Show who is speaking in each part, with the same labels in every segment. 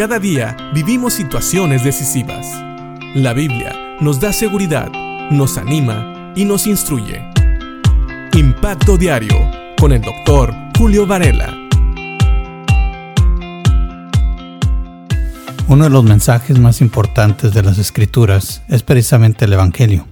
Speaker 1: Cada día vivimos situaciones decisivas. La Biblia nos da seguridad, nos anima y nos instruye. Impacto Diario con el doctor Julio Varela.
Speaker 2: Uno de los mensajes más importantes de las Escrituras es precisamente el Evangelio,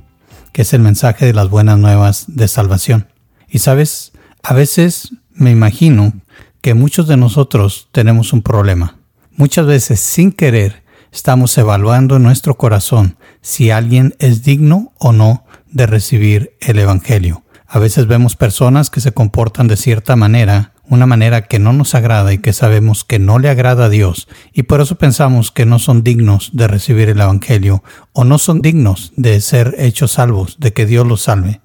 Speaker 2: que es el mensaje de las buenas nuevas de salvación. Y sabes, a veces me imagino que muchos de nosotros tenemos un problema. Muchas veces sin querer estamos evaluando en nuestro corazón si alguien es digno o no de recibir el Evangelio. A veces vemos personas que se comportan de cierta manera, una manera que no nos agrada y que sabemos que no le agrada a Dios, y por eso pensamos que no son dignos de recibir el Evangelio o no son dignos de ser hechos salvos, de que Dios los salve.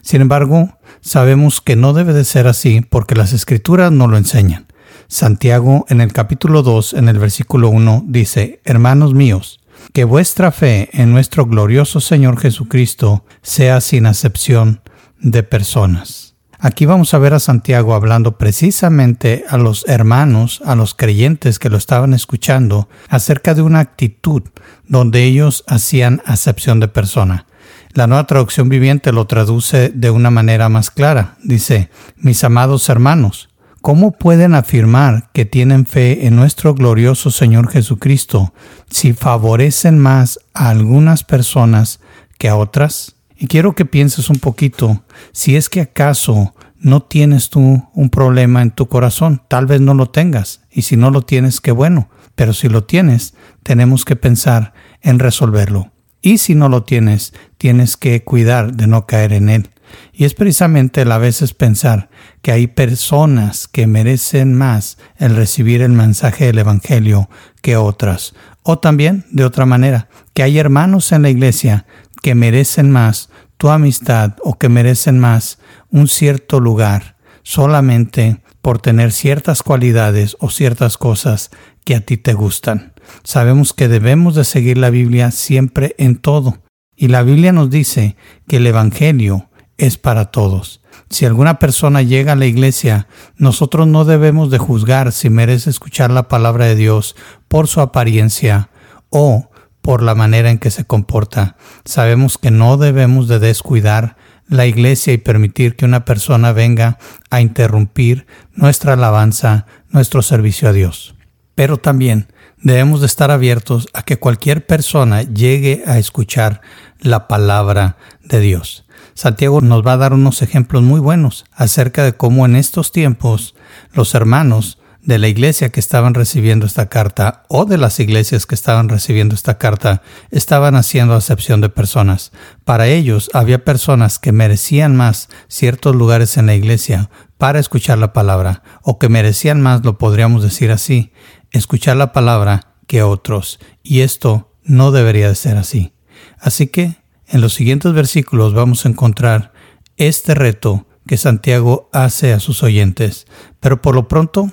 Speaker 2: Sin embargo, sabemos que no debe de ser así porque las escrituras no lo enseñan. Santiago en el capítulo 2, en el versículo 1, dice, Hermanos míos, que vuestra fe en nuestro glorioso Señor Jesucristo sea sin acepción de personas. Aquí vamos a ver a Santiago hablando precisamente a los hermanos, a los creyentes que lo estaban escuchando, acerca de una actitud donde ellos hacían acepción de persona. La nueva traducción viviente lo traduce de una manera más clara. Dice, mis amados hermanos, ¿cómo pueden afirmar que tienen fe en nuestro glorioso Señor Jesucristo si favorecen más a algunas personas que a otras? Y quiero que pienses un poquito si es que acaso no tienes tú un problema en tu corazón, tal vez no lo tengas, y si no lo tienes, qué bueno, pero si lo tienes, tenemos que pensar en resolverlo. Y si no lo tienes, tienes que cuidar de no caer en él. Y es precisamente a veces pensar que hay personas que merecen más el recibir el mensaje del Evangelio que otras. O también, de otra manera, que hay hermanos en la iglesia que merecen más tu amistad o que merecen más un cierto lugar solamente por tener ciertas cualidades o ciertas cosas que a ti te gustan. Sabemos que debemos de seguir la Biblia siempre en todo. Y la Biblia nos dice que el Evangelio es para todos. Si alguna persona llega a la iglesia, nosotros no debemos de juzgar si merece escuchar la palabra de Dios por su apariencia o por la manera en que se comporta. Sabemos que no debemos de descuidar la iglesia y permitir que una persona venga a interrumpir nuestra alabanza, nuestro servicio a Dios. Pero también debemos de estar abiertos a que cualquier persona llegue a escuchar la palabra de Dios. Santiago nos va a dar unos ejemplos muy buenos acerca de cómo en estos tiempos los hermanos de la iglesia que estaban recibiendo esta carta o de las iglesias que estaban recibiendo esta carta estaban haciendo acepción de personas. Para ellos había personas que merecían más ciertos lugares en la iglesia para escuchar la palabra o que merecían más, lo podríamos decir así, escuchar la palabra que otros. Y esto no debería de ser así. Así que en los siguientes versículos vamos a encontrar este reto que Santiago hace a sus oyentes. Pero por lo pronto,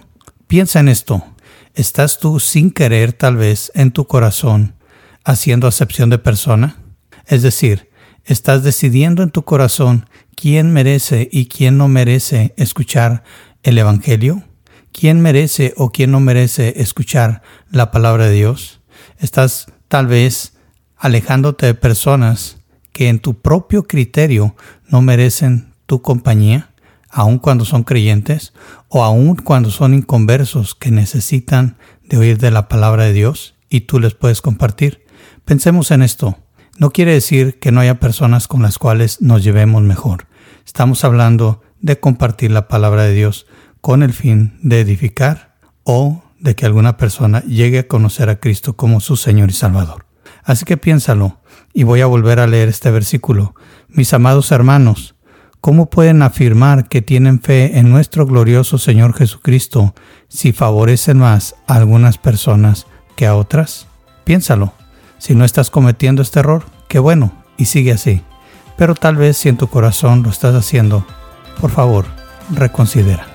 Speaker 2: piensa en esto. ¿Estás tú sin querer tal vez en tu corazón haciendo acepción de persona? Es decir, ¿estás decidiendo en tu corazón quién merece y quién no merece escuchar el Evangelio? Quién merece o quién no merece escuchar la palabra de Dios. Estás tal vez alejándote de personas que en tu propio criterio no merecen tu compañía, aun cuando son creyentes o aun cuando son inconversos que necesitan de oír de la palabra de Dios y tú les puedes compartir. Pensemos en esto. No quiere decir que no haya personas con las cuales nos llevemos mejor. Estamos hablando de compartir la palabra de Dios con el fin de edificar o de que alguna persona llegue a conocer a Cristo como su Señor y Salvador. Así que piénsalo, y voy a volver a leer este versículo. Mis amados hermanos, ¿cómo pueden afirmar que tienen fe en nuestro glorioso Señor Jesucristo si favorecen más a algunas personas que a otras? Piénsalo. Si no estás cometiendo este error, qué bueno, y sigue así. Pero tal vez si en tu corazón lo estás haciendo, por favor, reconsidera.